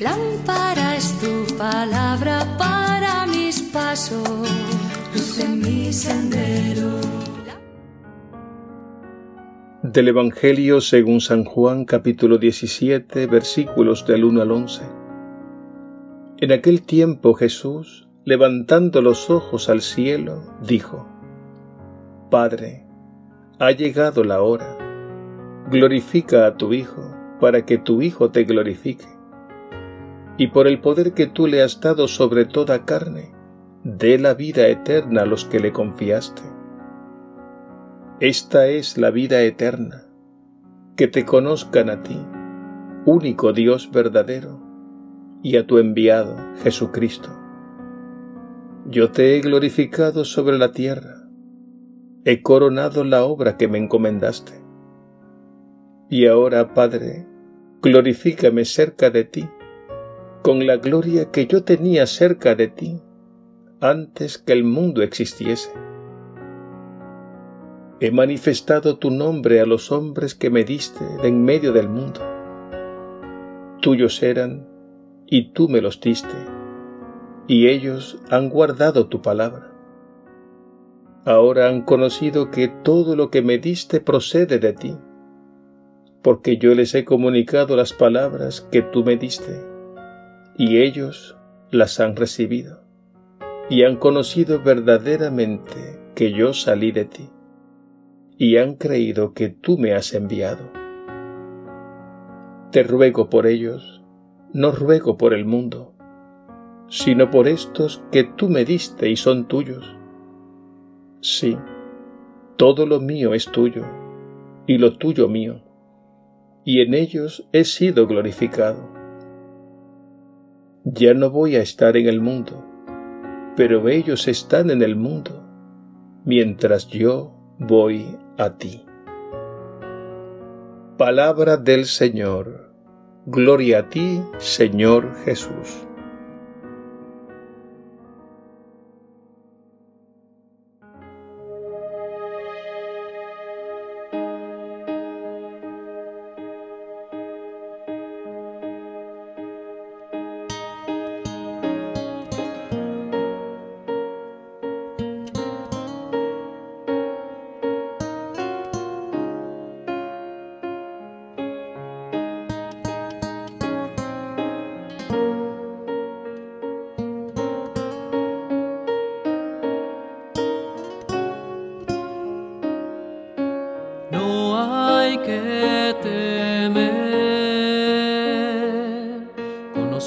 Lámpara es tu palabra para mis pasos, luz en mi sendero. Del Evangelio según San Juan capítulo 17 versículos del 1 al 11. En aquel tiempo Jesús, levantando los ojos al cielo, dijo, Padre, ha llegado la hora, glorifica a tu Hijo, para que tu Hijo te glorifique y por el poder que tú le has dado sobre toda carne, dé la vida eterna a los que le confiaste. Esta es la vida eterna, que te conozcan a ti, único Dios verdadero, y a tu enviado, Jesucristo. Yo te he glorificado sobre la tierra, he coronado la obra que me encomendaste. Y ahora, Padre, glorifícame cerca de ti con la gloria que yo tenía cerca de ti antes que el mundo existiese. He manifestado tu nombre a los hombres que me diste en medio del mundo. Tuyos eran y tú me los diste, y ellos han guardado tu palabra. Ahora han conocido que todo lo que me diste procede de ti, porque yo les he comunicado las palabras que tú me diste y ellos las han recibido y han conocido verdaderamente que yo salí de ti y han creído que tú me has enviado. Te ruego por ellos, no ruego por el mundo, sino por estos que tú me diste y son tuyos. Sí, todo lo mío es tuyo, y lo tuyo mío, y en ellos he sido glorificado ya no voy a estar en el mundo, pero ellos están en el mundo, mientras yo voy a ti. Palabra del Señor. Gloria a ti, Señor Jesús.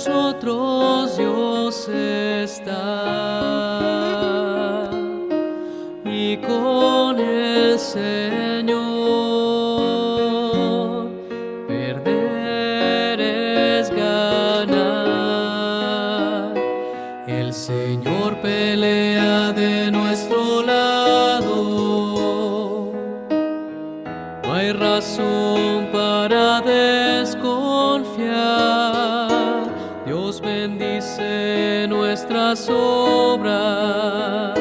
nosotros Dios está y con el Señor perder es ganar. El Señor pelea de nuestro lado, no hay razón para desconfiar nuestras obras.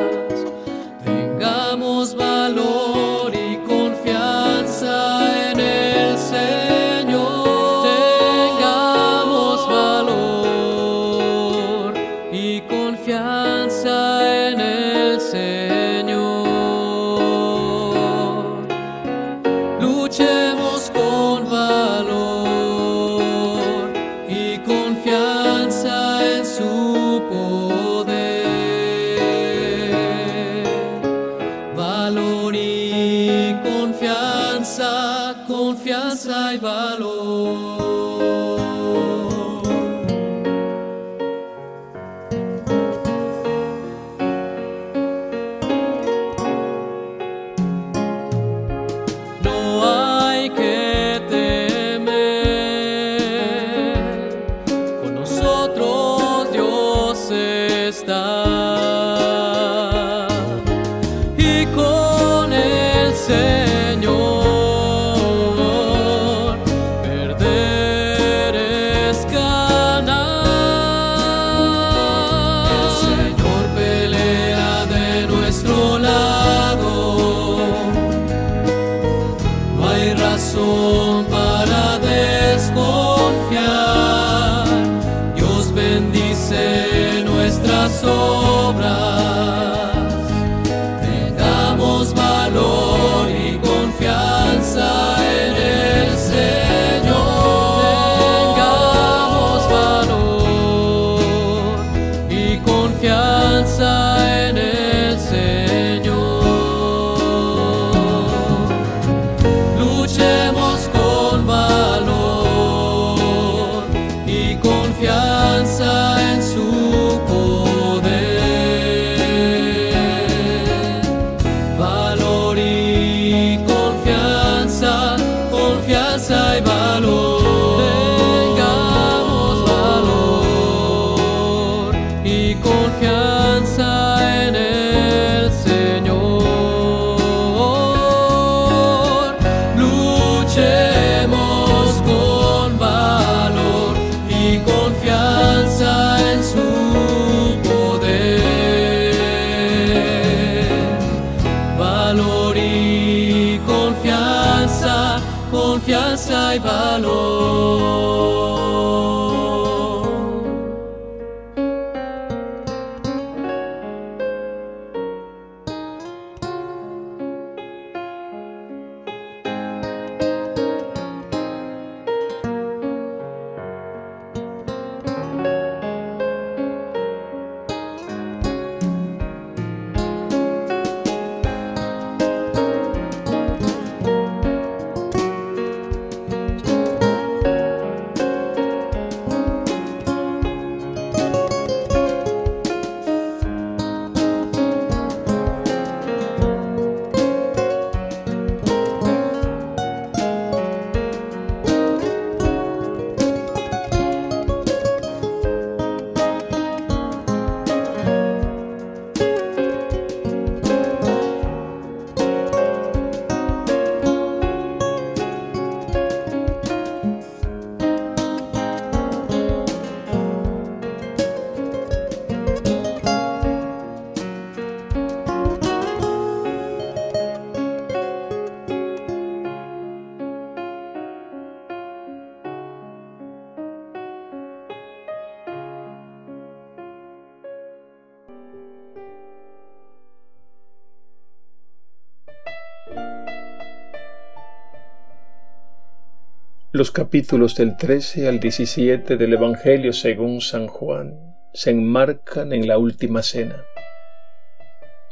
Los capítulos del 13 al 17 del Evangelio según San Juan se enmarcan en la última cena.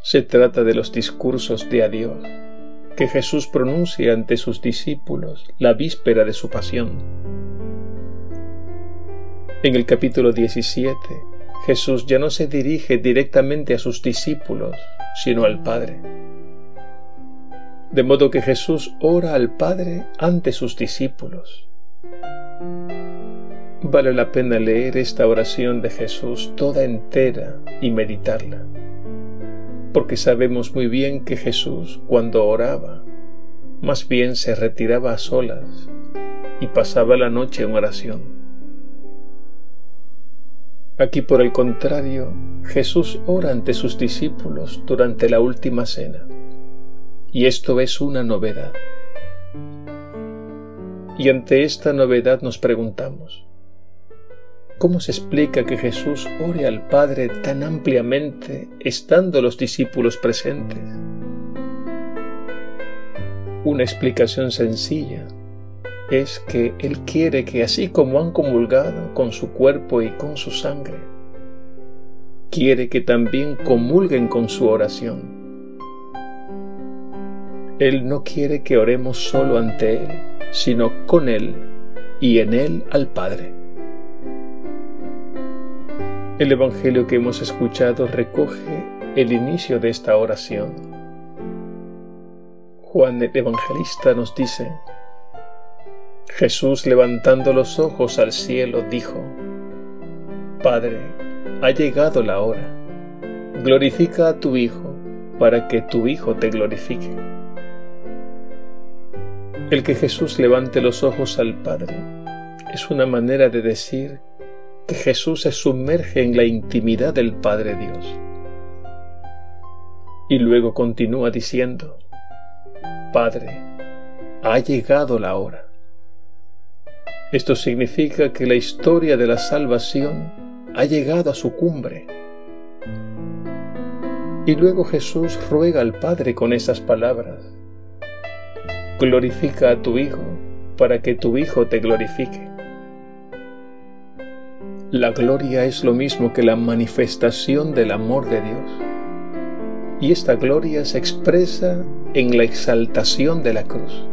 Se trata de los discursos de adiós que Jesús pronuncia ante sus discípulos la víspera de su pasión. En el capítulo 17, Jesús ya no se dirige directamente a sus discípulos, sino al Padre. De modo que Jesús ora al Padre ante sus discípulos. Vale la pena leer esta oración de Jesús toda entera y meditarla, porque sabemos muy bien que Jesús cuando oraba, más bien se retiraba a solas y pasaba la noche en oración. Aquí por el contrario, Jesús ora ante sus discípulos durante la última cena. Y esto es una novedad. Y ante esta novedad nos preguntamos, ¿cómo se explica que Jesús ore al Padre tan ampliamente estando los discípulos presentes? Una explicación sencilla es que Él quiere que así como han comulgado con su cuerpo y con su sangre, quiere que también comulguen con su oración él no quiere que oremos solo ante Él, sino con Él y en Él al Padre. El Evangelio que hemos escuchado recoge el inicio de esta oración. Juan el Evangelista nos dice, Jesús levantando los ojos al cielo dijo, Padre, ha llegado la hora, glorifica a tu Hijo para que tu Hijo te glorifique. El que Jesús levante los ojos al Padre es una manera de decir que Jesús se sumerge en la intimidad del Padre Dios. Y luego continúa diciendo, Padre, ha llegado la hora. Esto significa que la historia de la salvación ha llegado a su cumbre. Y luego Jesús ruega al Padre con esas palabras glorifica a tu Hijo para que tu Hijo te glorifique. La gloria es lo mismo que la manifestación del amor de Dios. Y esta gloria se expresa en la exaltación de la cruz.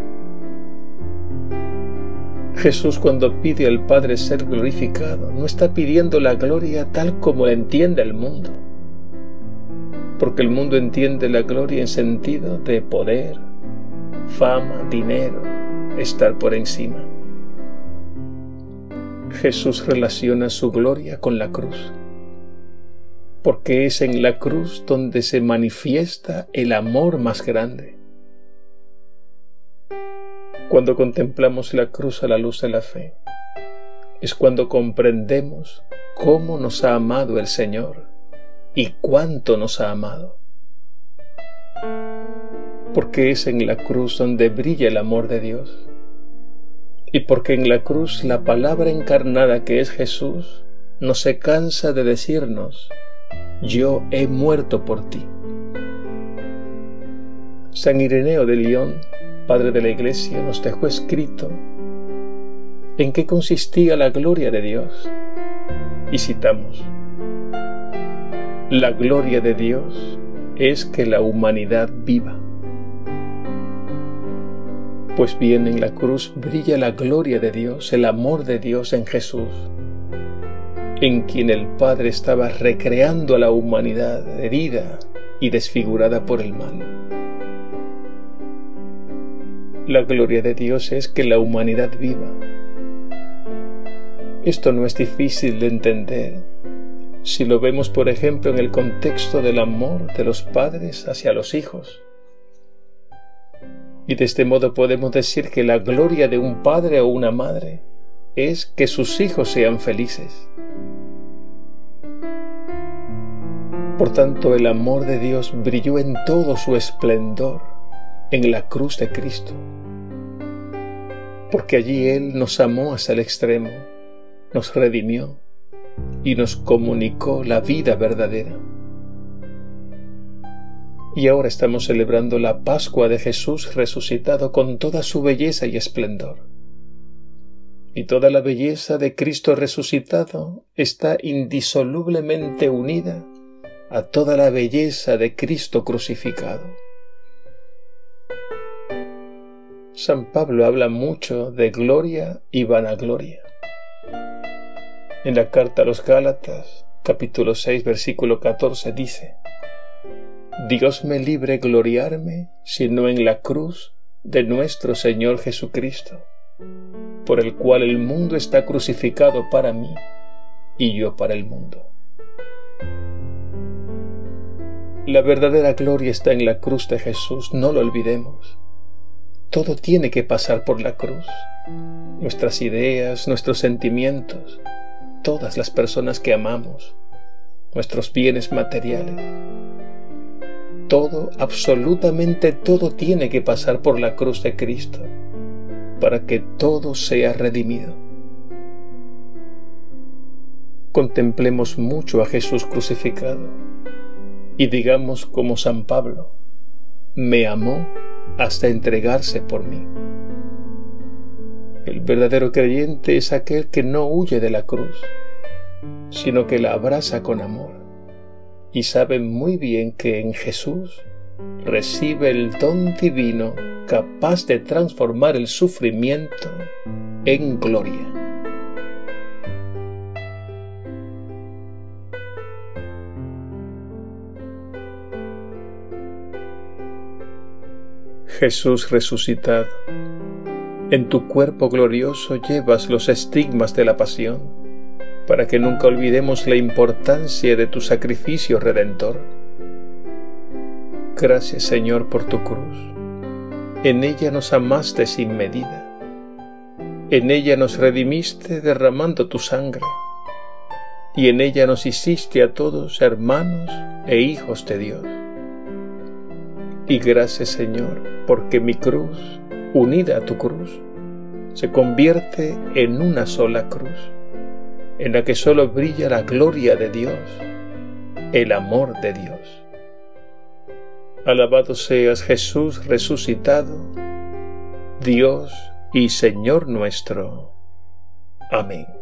Jesús cuando pide al Padre ser glorificado, no está pidiendo la gloria tal como la entiende el mundo. Porque el mundo entiende la gloria en sentido de poder, fama, dinero, estar por encima. Jesús relaciona su gloria con la cruz, porque es en la cruz donde se manifiesta el amor más grande. Cuando contemplamos la cruz a la luz de la fe, es cuando comprendemos cómo nos ha amado el Señor y cuánto nos ha amado. Porque es en la cruz donde brilla el amor de Dios. Y porque en la cruz la palabra encarnada que es Jesús no se cansa de decirnos, yo he muerto por ti. San Ireneo de León, padre de la Iglesia, nos dejó escrito en qué consistía la gloria de Dios. Y citamos, la gloria de Dios es que la humanidad viva. Pues bien en la cruz brilla la gloria de Dios, el amor de Dios en Jesús, en quien el Padre estaba recreando a la humanidad herida y desfigurada por el mal. La gloria de Dios es que la humanidad viva, esto no es difícil de entender si lo vemos, por ejemplo, en el contexto del amor de los padres hacia los hijos. Y de este modo podemos decir que la gloria de un padre o una madre es que sus hijos sean felices. Por tanto, el amor de Dios brilló en todo su esplendor en la cruz de Cristo, porque allí Él nos amó hasta el extremo nos redimió y nos comunicó la vida verdadera. Y ahora estamos celebrando la Pascua de Jesús resucitado con toda su belleza y esplendor. Y toda la belleza de Cristo resucitado está indisolublemente unida a toda la belleza de Cristo crucificado. San Pablo habla mucho de gloria y vanagloria. En la carta a los Gálatas, capítulo 6, versículo 14 dice, Dios me libre gloriarme, sino en la cruz de nuestro Señor Jesucristo, por el cual el mundo está crucificado para mí y yo para el mundo. La verdadera gloria está en la cruz de Jesús, no lo olvidemos. Todo tiene que pasar por la cruz. Nuestras ideas, nuestros sentimientos, todas las personas que amamos, nuestros bienes materiales. Todo, absolutamente todo tiene que pasar por la cruz de Cristo para que todo sea redimido. Contemplemos mucho a Jesús crucificado y digamos como San Pablo, me amó hasta entregarse por mí. El verdadero creyente es aquel que no huye de la cruz, sino que la abraza con amor y sabe muy bien que en Jesús recibe el don divino capaz de transformar el sufrimiento en gloria. Jesús resucitado en tu cuerpo glorioso llevas los estigmas de la pasión, para que nunca olvidemos la importancia de tu sacrificio redentor. Gracias Señor por tu cruz. En ella nos amaste sin medida. En ella nos redimiste derramando tu sangre. Y en ella nos hiciste a todos hermanos e hijos de Dios. Y gracias Señor, porque mi cruz unida a tu cruz, se convierte en una sola cruz, en la que solo brilla la gloria de Dios, el amor de Dios. Alabado seas Jesús resucitado, Dios y Señor nuestro. Amén.